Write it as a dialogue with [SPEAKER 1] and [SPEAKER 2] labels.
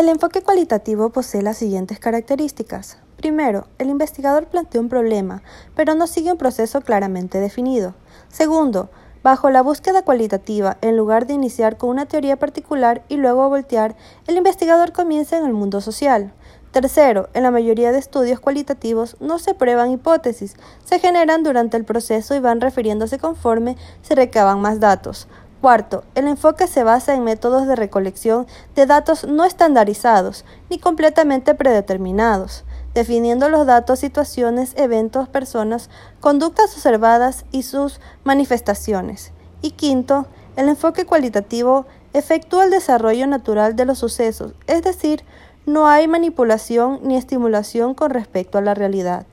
[SPEAKER 1] El enfoque cualitativo posee las siguientes características. Primero, el investigador plantea un problema, pero no sigue un proceso claramente definido. Segundo, bajo la búsqueda cualitativa, en lugar de iniciar con una teoría particular y luego voltear, el investigador comienza en el mundo social. Tercero, en la mayoría de estudios cualitativos no se prueban hipótesis, se generan durante el proceso y van refiriéndose conforme se recaban más datos. Cuarto, el enfoque se basa en métodos de recolección de datos no estandarizados ni completamente predeterminados, definiendo los datos, situaciones, eventos, personas, conductas observadas y sus manifestaciones. Y quinto, el enfoque cualitativo efectúa el desarrollo natural de los sucesos, es decir, no hay manipulación ni estimulación con respecto a la realidad.